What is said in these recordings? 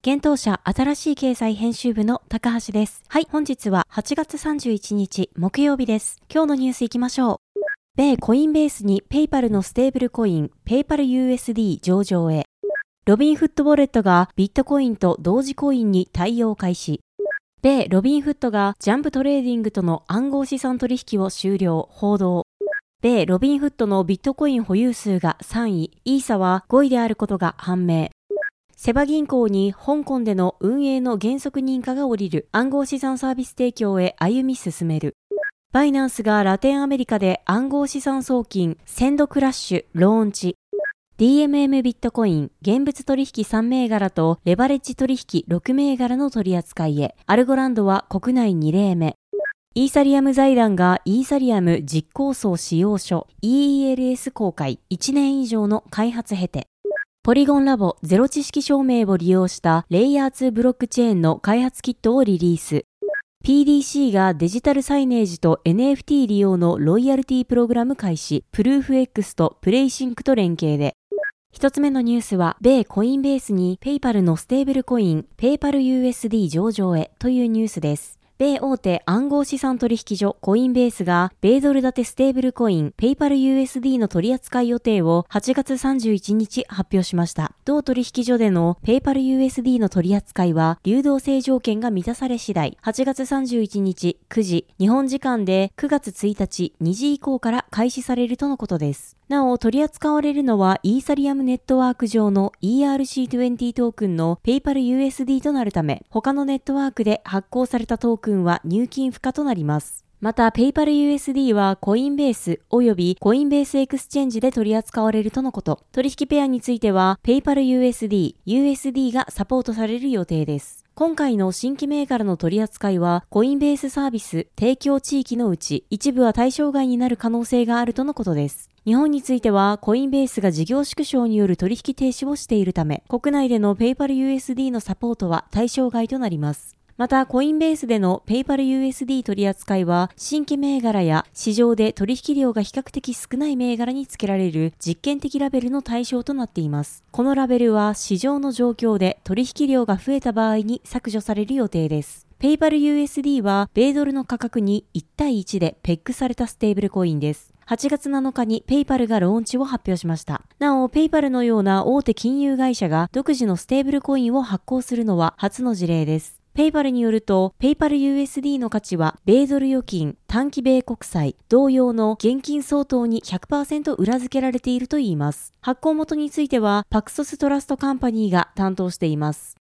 幻冬舎あたらしい経済編集部の高橋です。はい、本日は8月31日木曜日です。今日のニュース行きましょう。米コインベースにペイパルのステーブルコイン、ペイパル USD 上場へ。ロビンフッドウォレットがビットコインとドージコインに対応開始。米ロビンフッドがジャンプトレーディングとの暗号資産取引を終了、報道。米ロビンフッドのビットコイン保有数が3位、イーサは5位であることが判明。セバ銀行に香港での運営の原則認可が下りる暗号資産サービス提供へ歩み進める。バイナンスがラテンアメリカで暗号資産送金、 Send Cash、ローンチ。DMM ビットコイン、現物取引3銘柄とレバレッジ取引6銘柄の取り扱いへ、アルゴランドは国内2例目。イーサリアム財団がイーサリアム実行層仕様書 EELS 公開1年以上の開発経て、ポリゴンラボゼロ知識証明を利用したレイヤー2ブロックチェーンの開発キットをリリース。PDC がデジタルサイネージと NFT 利用のロイヤルティプログラム開始、プルーフ X とプレイシンクと連携で、一つ目のニュースは、米コインベースにペイパルのステーブルコイン、ペイパル USD 上場へというニュースです。米大手暗号資産取引所コインベースが米ドル建てステーブルコインペイパル USD の取扱い予定を8月31日発表しました。同取引所でのペイパル USD の取扱いは流動性条件が満たされ次第8月31日9時日本時間で9月1日2時以降から開始されるとのことです。なお、取り扱われるのはイーサリアムネットワーク上の ERC20 トークンの PayPal USD となるため、他のネットワークで発行されたトークンは入金不可となります。また、PayPal USD はコインベース及びコインベースエクスチェンジで取り扱われるとのこと。取引ペアについては PayPal USD、USD がサポートされる予定です。今回の新規銘柄の取り扱いは、コインベースサービス提供地域のうち、一部は対象外になる可能性があるとのことです。日本については、コインベースが事業縮小による取引停止をしているため、国内での PayPal USD のサポートは対象外となります。また、コインベースでの PayPal USD 取扱いは、新規銘柄や市場で取引量が比較的少ない銘柄に付けられる実験的ラベルの対象となっています。このラベルは市場の状況で取引量が増えた場合に削除される予定です。PayPal USD は米ドルの価格に1対1でペックされたステーブルコインです。8月7日にペイパルがローンチを発表しました。なお、ペイパルのような大手金融会社が独自のステーブルコインを発行するのは初の事例です。ペイパルによると、ペイパル USD の価値は、米ドル預金、短期米国債、同様の現金相当に100%裏付けられているといいます。発行元については、パクソストラストカンパニーが担当しています。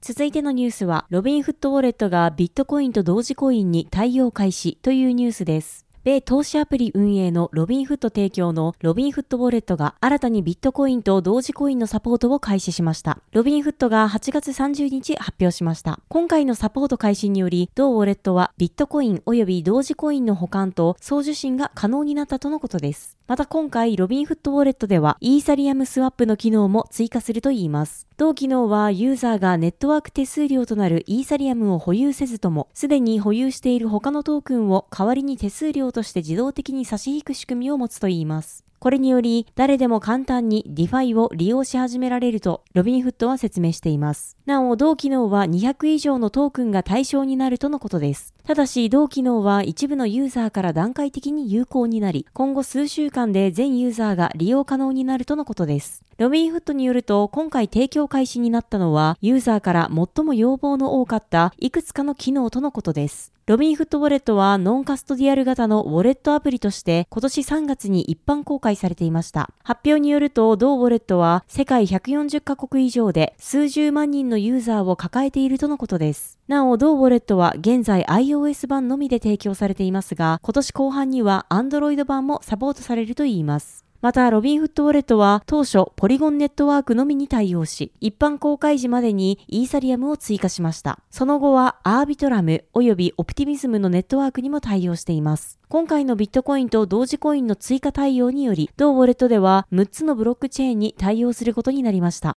続いてのニュースは、ロビンフッドウォレットがビットコインとドージコインに対応開始というニュースです。米投資アプリ運営のロビンフッド提供のロビンフッドウォレットが新たにビットコインとドージコインのサポートを開始しました。ロビンフッドが8月30日発表しました。今回のサポート開始により、同ウォレットはビットコイン及びドージコインの保管と送受信が可能になったとのことです。また今回、ロビンフッドウォレットでは、イーサリアムスワップの機能も追加するといいます。同機能は、ユーザーがネットワーク手数料となるイーサリアムを保有せずとも、すでに保有している他のトークンを代わりに手数料として自動的に差し引く仕組みを持つといいます。これにより、誰でも簡単に DeFi を利用し始められると、ロビンフットは説明しています。なお、同機能は200以上のトークンが対象になるとのことです。ただし、同機能は一部のユーザーから段階的に有効になり、今後数週間で全ユーザーが利用可能になるとのことです。ロビンフットによると、今回提供開始になったのは、ユーザーから最も要望の多かったいくつかの機能とのことです。ロビンフットウォレットはノンカストディアル型のウォレットアプリとして今年3月に一般公開されていました。発表によると同ウォレットは世界140カ国以上で数十万人のユーザーを抱えているとのことです。なお、同ウォレットは現在 iOS 版のみで提供されていますが、今年後半には Android 版もサポートされるといいます。また、ロビンフッドウォレットは当初、ポリゴンネットワークのみに対応し、一般公開時までにイーサリアムを追加しました。その後は、アービトラム及びオプティミズムのネットワークにも対応しています。今回のビットコインとドージコインの追加対応により、同ウォレットでは6つのブロックチェーンに対応することになりました。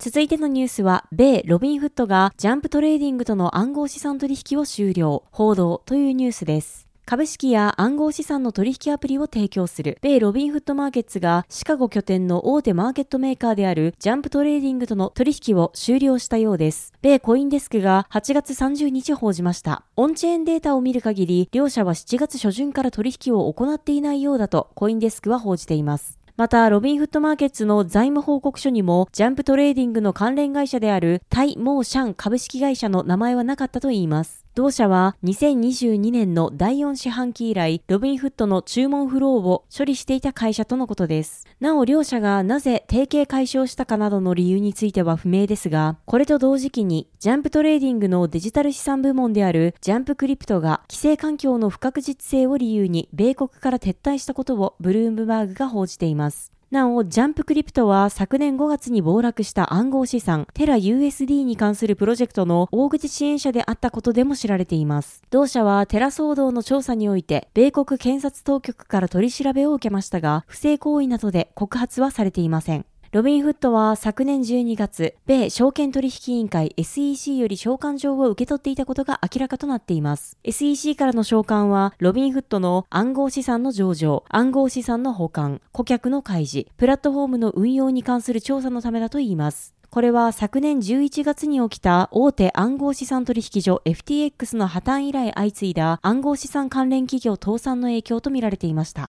続いてのニュースは、米ロビンフッドがジャンプトレーディングとの暗号資産取引を終了、報道というニュースです。株式や暗号資産の取引アプリを提供する米ロビンフッドマーケッツがシカゴ拠点の大手マーケットメーカーであるジャンプトレーディングとの取引を終了したようです。米コインデスクが8月30日報じました。オンチェーンデータを見る限り、両社は7月初旬から取引を行っていないようだとコインデスクは報じています。また、ロビンフッドマーケッツの財務報告書にも、ジャンプトレーディングの関連会社であるタイ・モーシャン株式会社の名前はなかったといいます。同社は2022年の第4四半期以来、ロビンフッドの注文フローを処理していた会社とのことです。なお両社がなぜ提携解消したかなどの理由については不明ですが、これと同時期にジャンプトレーディングのデジタル資産部門であるジャンプクリプトが規制環境の不確実性を理由に米国から撤退したことをブルームバーグが報じています。なお、ジャンプクリプトは昨年5月に暴落した暗号資産テラ USD に関するプロジェクトの大口支援者であったことでも知られています。同社はテラ騒動の調査において、米国検察当局から取り調べを受けましたが、不正行為などで告発はされていません。ロビンフットは昨年12月、米証券取引委員会 SEC より召喚状を受け取っていたことが明らかとなっています。SEC からの召喚は、ロビンフットの暗号資産の上場、暗号資産の保管、顧客の開示、プラットフォームの運用に関する調査のためだといいます。これは昨年11月に起きた大手暗号資産取引所 FTX の破綻以来相次いだ暗号資産関連企業倒産の影響とみられていました。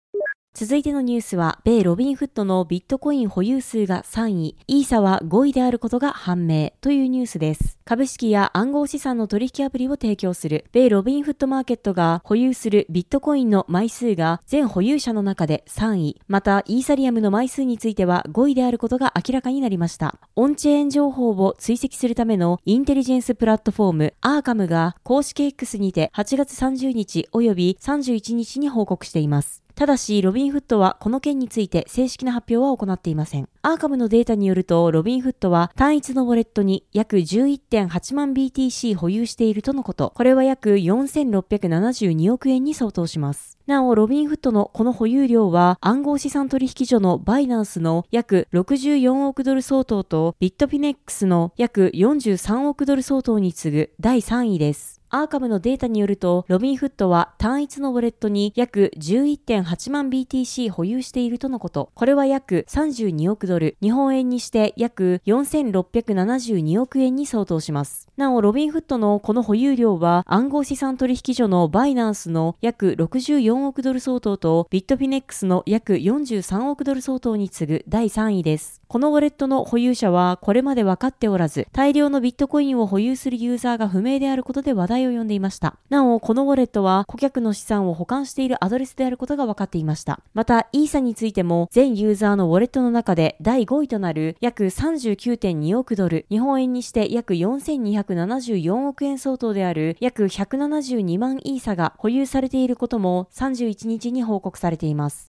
続いてのニュースは、米ロビンフットのビットコイン保有数が3位、イーサは5位であることが判明というニュースです。株式や暗号資産の取引アプリを提供する米ロビンフットマーケットが保有するビットコインの枚数が全保有者の中で3位、またイーサリアムの枚数については5位であることが明らかになりました。オンチェーン情報を追跡するためのインテリジェンスプラットフォームアーカムが公式 X にて8月30日及び31日に報告しています。ただし、ロビンフットはこの件について正式な発表は行っていません。アーカムのデータによると、ロビンフットは単一のウォレットに約11.8万 BTC 保有しているとのこと。これは約4672億円に相当します。なお、ロビンフッドのこの保有量は暗号資産取引所のバイナンスの約64億ドル相当とビットフィネックスの約43億ドル相当に次ぐ第3位です。アーカムのデータによると、ロビンフッドは単一のウォレットに約11.8万 BTC 保有しているとのこと。これは約32億ドル、日本円にして約4672億円に相当します。なお、ロビンフッドのこの保有量は暗号資産取引所のバイナンスの約64億ドル相当とビットフィネックスの約43億ドル相当に次ぐ第3位です。このウォレットの保有者はこれまで分かっておらず、大量のビットコインを保有するユーザーが不明であることで話題を呼んでいました。なお、このウォレットは顧客の資産を保管しているアドレスであることが分かっていました。また、イーサについても全ユーザーのウォレットの中で第5位となる約39.2億ドル、日本円にして約4274億円相当である約172万イーサが保有されていることも31日に報告されています。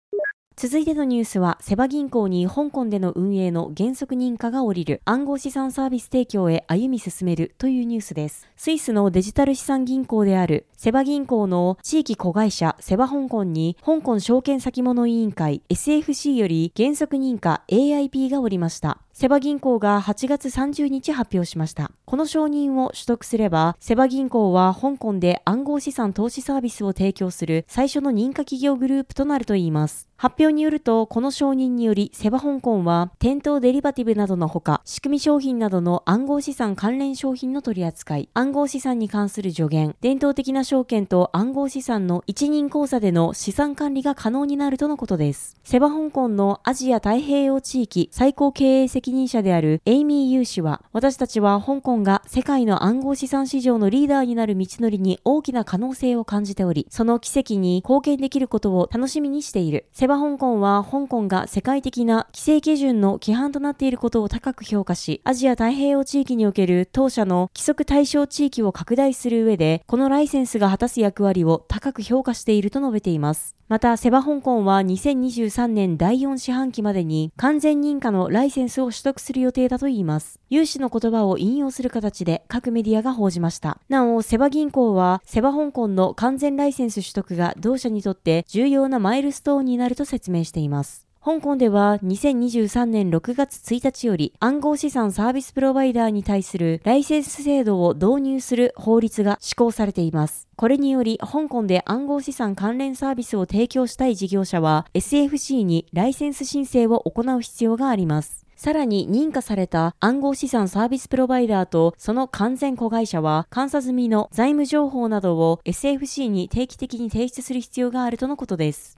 続いてのニュースは、セバ銀行に香港での運営の原則認可が下りる暗号資産サービス提供へ歩み進めるというニュースです。スイスのデジタル資産銀行であるセバ銀行の地域子会社セバ香港に香港証券先物委員会 SFC より原則認可 AIP が下りました。セバ銀行が8月30日発表しました。この承認を取得すれば、セバ銀行は香港で暗号資産投資サービスを提供する最初の認可企業グループとなるといいます。発表によると、この承認により、セバ香港は、店頭デリバティブなどのほか、仕組み商品などの暗号資産関連商品の取り扱い、暗号資産に関する助言、伝統的な証券と暗号資産の一元口座での資産管理が可能になるとのことです。セバ香港のアジア太平洋地域最高経営責任者であるエイミー・ユー氏は、私たちは香港が世界の暗号資産市場のリーダーになる道のりに大きな可能性を感じており、その軌跡に貢献できることを楽しみにしている。セバ香港は香港が世界的な規制基準の規範となっていることを高く評価し、アジア太平洋地域における当社の規制対象地域を拡大する上で、このライセンスが果たす役割を高く評価していると述べています。また、セバ香港は2023年第4四半期までに完全認可のライセンスを取得する予定だといいます。有志の言葉を引用する形で各メディアが報じました。なお、セバ銀行は、セバ香港の完全ライセンス取得が同社にとって重要なマイルストーンになると説明しています。香港では2023年6月1日より暗号資産サービスプロバイダーに対するライセンス制度を導入する法律が施行されています。これにより香港で暗号資産関連サービスを提供したい事業者は SFC にライセンス申請を行う必要があります。さらに認可された暗号資産サービスプロバイダーとその完全子会社は監査済みの財務情報などを SFC に定期的に提出する必要があるとのことです。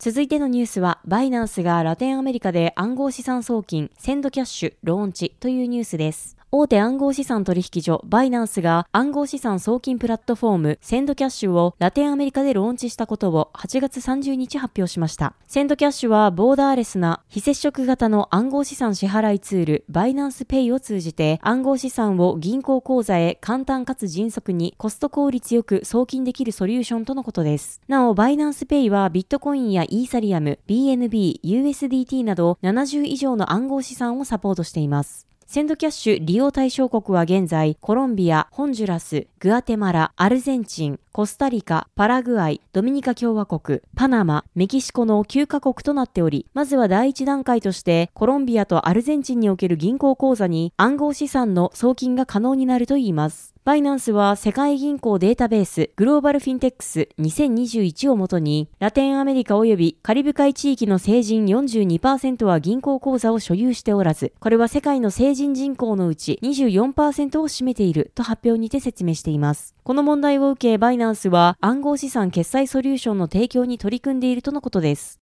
続いてのニュースは、バイナンスがラテンアメリカで暗号資産送金、センドキャッシュ、ローンチというニュースです。大手暗号資産取引所バイナンスが暗号資産送金プラットフォームセンドキャッシュをラテンアメリカでローンチしたことを8月30日発表しました。センドキャッシュはボーダーレスな非接触型の暗号資産支払いツールバイナンスペイを通じて暗号資産を銀行口座へ簡単かつ迅速にコスト効率よく送金できるソリューションとのことです。なお、バイナンスペイはビットコインやイーサリアム、BNB、USDT など70以上の暗号資産をサポートしています。センドキャッシュ利用対象国は現在、コロンビア、ホンジュラス、グアテマラ、アルゼンチン、コスタリカ、パラグアイ、ドミニカ共和国、パナマ、メキシコの9カ国となっており、まずは第一段階として、コロンビアとアルゼンチンにおける銀行口座に暗号資産の送金が可能になるといいます。バイナンスは世界銀行データベースグローバルフィンデックス2021をもとにラテンアメリカ及びカリブ海地域の成人42%は銀行口座を所有しておらず、これは世界の成人人口のうち24%を占めていると発表にて説明しています。この問題を受けバイナンスは暗号資産決済ソリューションの提供に取り組んでいるとのことです。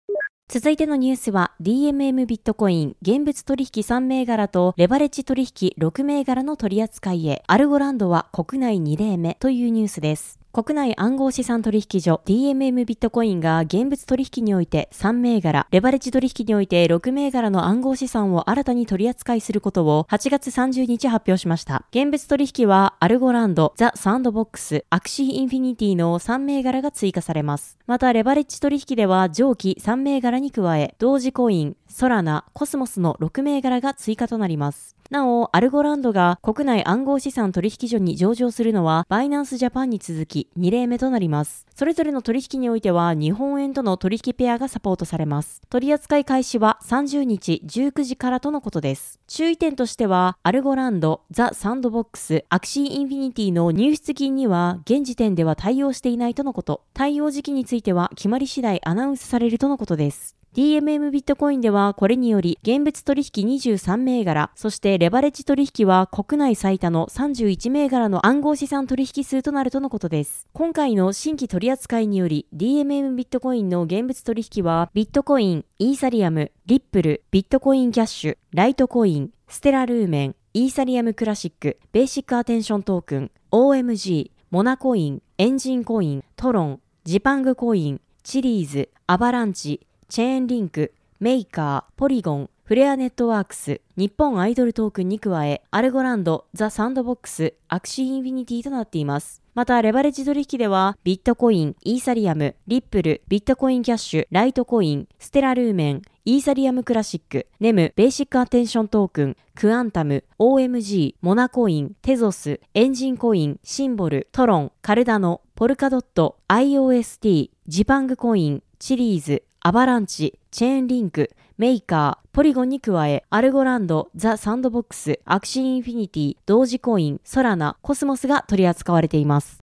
続いてのニュースは DMM ビットコイン現物取引3銘柄とレバレッジ取引6銘柄の取り扱いへアルゴランドは国内2例目というニュースです。国内暗号資産取引所 DMM ビットコインが現物取引において3銘柄、レバレッジ取引において6銘柄の暗号資産を新たに取り扱いすることを8月30日発表しました。現物取引はアルゴランド、ザ・サンドボックス、アクシーインフィニティの3銘柄が追加されます。また、レバレッジ取引では上記3銘柄に加え、ドージコイン、ソラナ、コスモスの6銘柄が追加となります。なお、アルゴランドが国内暗号資産取引所に上場するのは、バイナンスジャパンに続き2例目となります。それぞれの取引においては、日本円との取引ペアがサポートされます。取扱い開始は30日19時からとのことです。注意点としては、アルゴランド、ザ・サンドボックス、アクシーインフィニティの入出金には、現時点では対応していないとのこと。対応時期については、決まり次第アナウンスされるとのことです。DMM ビットコインではこれにより現物取引23銘柄、そしてレバレッジ取引は国内最多の31銘柄の暗号資産取引数となるとのことです。今回の新規取扱いにより DMM ビットコインの現物取引はビットコイン、イーサリアム、リップル、ビットコインキャッシュ、ライトコイン、ステラルーメン、イーサリアムクラシック、ベーシックアテンショントークン、OMG、モナコイン、エンジンコイン、トロン、ジパングコイン、チリーズ、アバランチ、チェーンリンク、メイカー、ポリゴン、フレアネットワークス、日本アイドルトークンに加え、アルゴランド、ザ・サンドボックス、アクシーインフィニティとなっています。また、レバレッジ取引では、ビットコイン、イーサリアム、リップル、ビットコインキャッシュ、ライトコイン、ステラルーメン、イーサリアムクラシック、ネム、ベーシックアテンショントークン、クアンタム、OMG、モナコイン、テゾス、エンジンコイン、シンボル、トロン、カルダノ、ポルカドット、IOST、ジパングコイン、チリーズ、アバランチ、チェーンリンク、メイカー、ポリゴンに加え、アルゴランド、ザ・サンドボックス、アクシーインフィニティ、ドージコイン、ソラナ、コスモスが取り扱われています。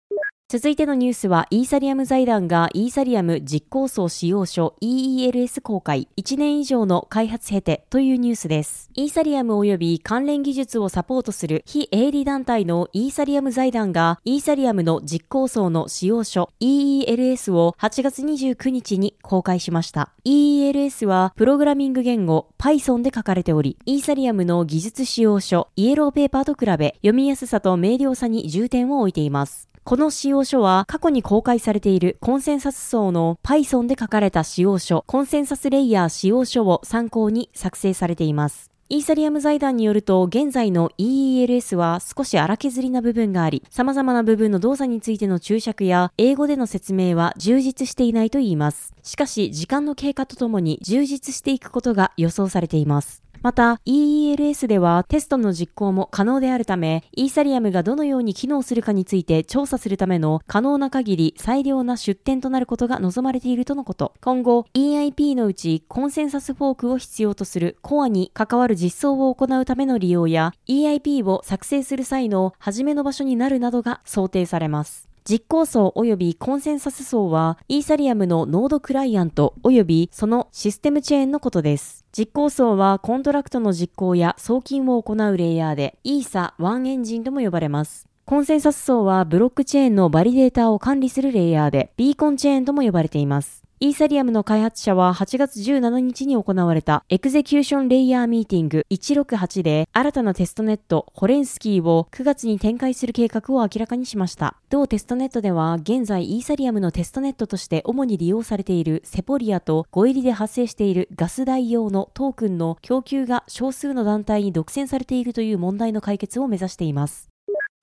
続いてのニュースは、イーサリアム財団がイーサリアム実行層使用書 EELS 公開、1年以上の開発経てというニュースです。イーサリアム及び関連技術をサポートする非営利団体のイーサリアム財団がイーサリアムの実行層の仕様書 EELS を8月29日に公開しました。EELS はプログラミング言語 Python で書かれており、イーサリアムの技術仕様書イエローペーパーと比べ読みやすさと明瞭さに重点を置いています。この仕様書は過去に公開されているコンセンサス層の Python で書かれた使用書、コンセンサスレイヤー使用書を参考に作成されています。イーサリアム財団によると、現在の EELS は少し荒削りな部分があり、様々な部分の動作についての注釈や英語での説明は充実していないといいます。しかし、時間の経過とともに充実していくことが予想されています。また EELS ではテストの実行も可能であるため、イーサリアムがどのように機能するかについて調査するための可能な限り最良な出展となることが望まれているとのこと。今後、EIP のうちコンセンサスフォークを必要とするコアに関わる実装を行うための利用や EIP を作成する際の初めの場所になるなどが想定されます。実行層及びコンセンサス層は、イーサリアムのノードクライアント及びそのシステムチェーンのことです。実行層はコントラクトの実行や送金を行うレイヤーで、イーサ1エンジンとも呼ばれます。コンセンサス層はブロックチェーンのバリデータを管理するレイヤーで、ビーコンチェーンとも呼ばれています。イーサリアムの開発者は8月17日に行われたエクゼキューションレイヤーミーティング168で新たなテストネットホレスキーを9月に展開する計画を明らかにしました。同テストネットでは現在イーサリアムのテストネットとして主に利用されているセポリアとゴエリで発生しているガス代用のトークンの供給が少数の団体に独占されているという問題の解決を目指しています。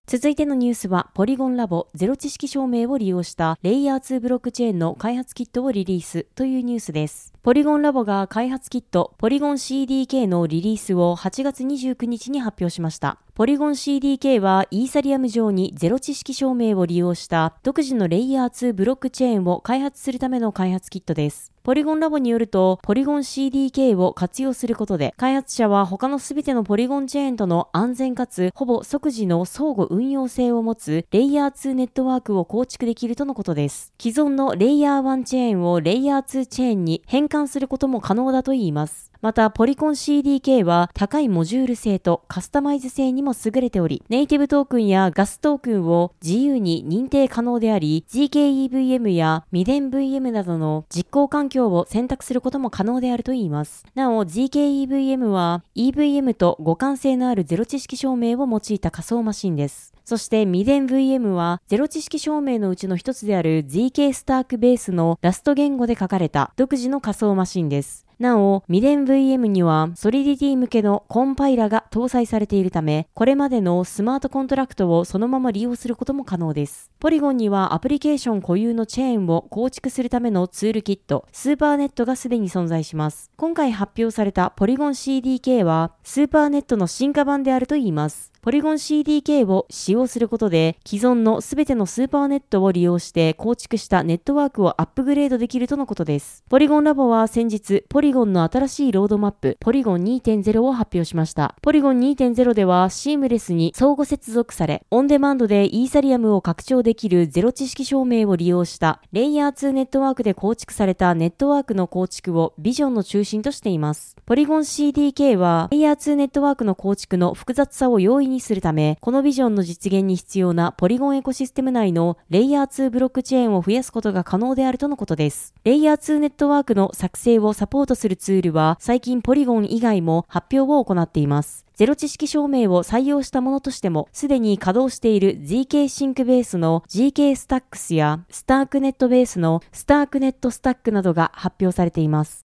続いてのニュースは、ポリゴンラボゼロ知識証明を利用したレイヤー2ブロックチェーンの開発キットをリリースというニュースです。ポリゴンラボが開発キットポリゴン CDK のリリースを8月29日に発表しました。ポリゴン CDK はイーサリアム上にゼロ知識証明を利用した独自のレイヤー2ブロックチェーンを開発するための開発キットです。ポリゴンラボによると、ポリゴン CDK を活用することで、開発者は他のすべてのポリゴンチェーンとの安全かつほぼ即時の相互運用性を持つレイヤー2ネットワークを構築できるとのことです。既存のレイヤー1チェーンをレイヤー2チェーンに変換することも可能だといいます。また、ポリコン CDK は高いモジュール性とカスタマイズ性にも優れており、ネイティブトークンやガストークンを自由に認定可能であり、GKEVM や未伝 VM などの実行環境を選択することも可能であるといいます。なお、GKEVM は EVM と互換性のあるゼロ知識証明を用いた仮想マシンです。そして、未伝 VM は、ゼロ知識証明のうちの一つである ZK スタークベースのラスト言語で書かれた独自の仮想マシンです。なお、未伝 VM にはソリディティ向けのコンパイラが搭載されているため、これまでのスマートコントラクトをそのまま利用することも可能です。ポリゴンにはアプリケーション固有のチェーンを構築するためのツールキット、スーパーネットがすでに存在します。今回発表されたポリゴン CDK は、スーパーネットの進化版であるといいます。ポリゴン CDK を使用することで、既存のすべてのスーパーネットを利用して構築したネットワークをアップグレードできるとのことです。ポリゴンラボは先日、ポリゴンの新しいロードマップ、ポリゴン2.0を発表しました。ポリゴン2.0では、シームレスに相互接続され、オンデマンドでイーサリアムを拡張できるゼロ知識証明を利用したレイヤー2ネットワークで構築されたネットワークの構築をビジョンの中心としています。ポリゴン CDK は、レイヤー2ネットワークの構築の複雑さを容易にするため、このビジョンの実現に必要なポリゴンエコシステム内のレイヤー2ブロックチェーンを増やすことが可能であるとのことです。レイヤー2ネットワークの作成をサポートするツールは最近ポリゴン以外も発表を行っています。ゼロ知識証明を採用したものとしても、すでに稼働している ZK シンクベースの GK スタックスや、スタークネットベースのスタークネットスタックなどが発表されています。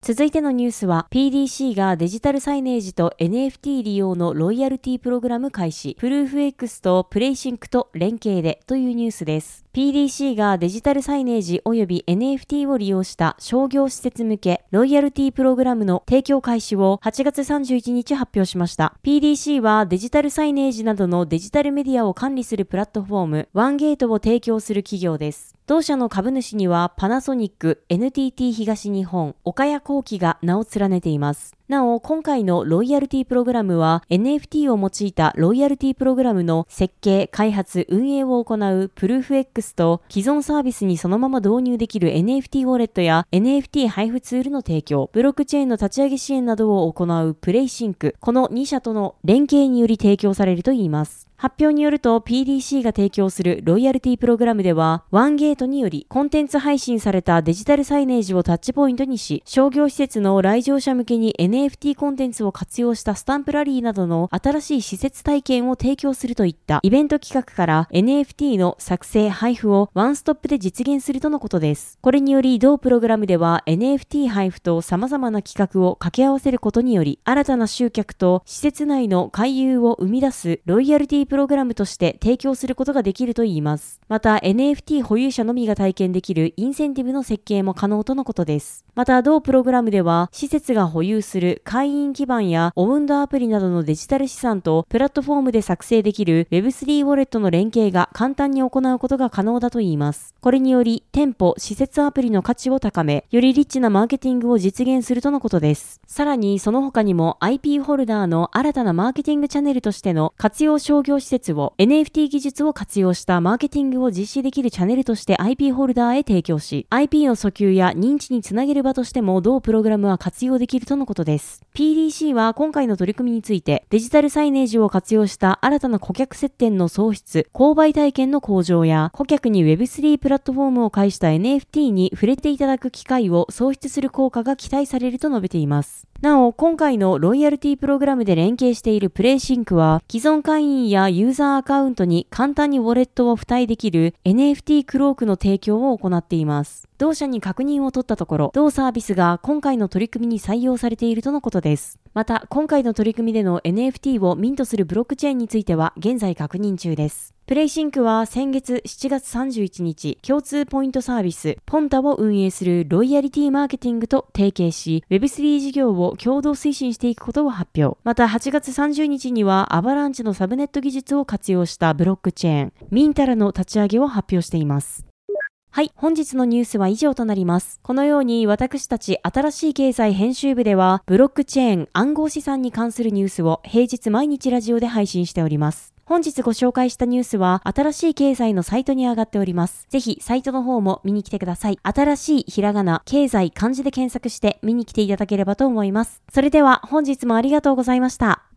続いてのニュースは PDC がデジタルサイネージと NFT 利用のロイヤルティプログラム開始プルーフ X とプレイシンクと連携でというニュースです PDC がデジタルサイネージ及び NFT を利用した商業施設向けロイヤルティプログラムの提供開始を8月31日発表しました。PDC はデジタルサイネージなどのデジタルメディアを管理するプラットフォームワンゲートを提供する企業です。同社の株主にはパナソニック、NTT 東日本、岡谷工機が名を連ねています。なお、今回のロイヤルティプログラムは NFT を用いたロイヤルティプログラムの設計、開発、運営を行うプルーフ X と既存サービスにそのまま導入できる NFT ウォレットや NFT 配布ツールの提供、ブロックチェーンの立ち上げ支援などを行うプレイシンク、この2社との連携により提供されるといいます。発表によると PDC が提供するロイヤルティプログラムでは、ワンゲートによりコンテンツ配信されたデジタルサイネージをタッチポイントにし、商業施設の来場者向けに NFT コンテンツを活用したスタンプラリーなどの新しい施設体験を提供するといったイベント企画から NFT の作成、配布をワンストップで実現するとのことです。これにより同プログラムでは NFT 配布と様々な企画を掛け合わせることにより、新たな集客と施設内の回遊を生み出すロイヤルティプログラムとして提供することができるといいます。また NFT 保有者のみが体験できるインセンティブの設計も可能とのことです。また同プログラムでは施設が保有する会員基盤やオウンドアプリなどのデジタル資産とプラットフォームで作成できる Web3 ウォレットの連携が簡単に行うことが可能だといいます。これにより店舗、施設アプリの価値を高め、よりリッチなマーケティングを実現するとのことです。さらにその他にも IP ホルダーの新たなマーケティングチャンネルとしての活用商業施設を NFT 技術を活用したマーケティングを実施できるチャンネルとして IP ホルダーへ提供し、IP の訴求や認知につなげる場としても同プログラムは活用できるとのことです。PDC は今回の取り組みについて、デジタルサイネージを活用した新たな顧客接点の創出、購買体験の向上や、顧客に Web3 プラットフォームを介した NFT に触れていただく機会を創出する効果が期待されると述べています。なお、今回のロイヤルティプログラムで連携しているプレイシンクは、既存会員やユーザーアカウントに簡単にウォレットを付帯できる NFT クロークの提供を行っています。同社に確認を取ったところ、同サービスが今回の取り組みに採用されているとのことです。また、今回の取り組みでの NFT をミントするブロックチェーンについては現在確認中です。プレイシンクは先月7月31日、共通ポイントサービス、ポンタを運営するロイヤリティマーケティングと提携し、Web3 事業を共同推進していくことを発表。また8月30日には、アバランチのサブネット技術を活用したブロックチェーン、ミンタラの立ち上げを発表しています。はい、本日のニュースは以上となります。このように私たち新しい経済編集部では、ブロックチェーン暗号資産に関するニュースを平日毎日ラジオで配信しております。本日ご紹介したニュースは、新しい経済のサイトに上がっております。ぜひ、サイトの方も見に来てください。新しいひらがな、経済、漢字で検索して見に来ていただければと思います。それでは、本日もありがとうございました。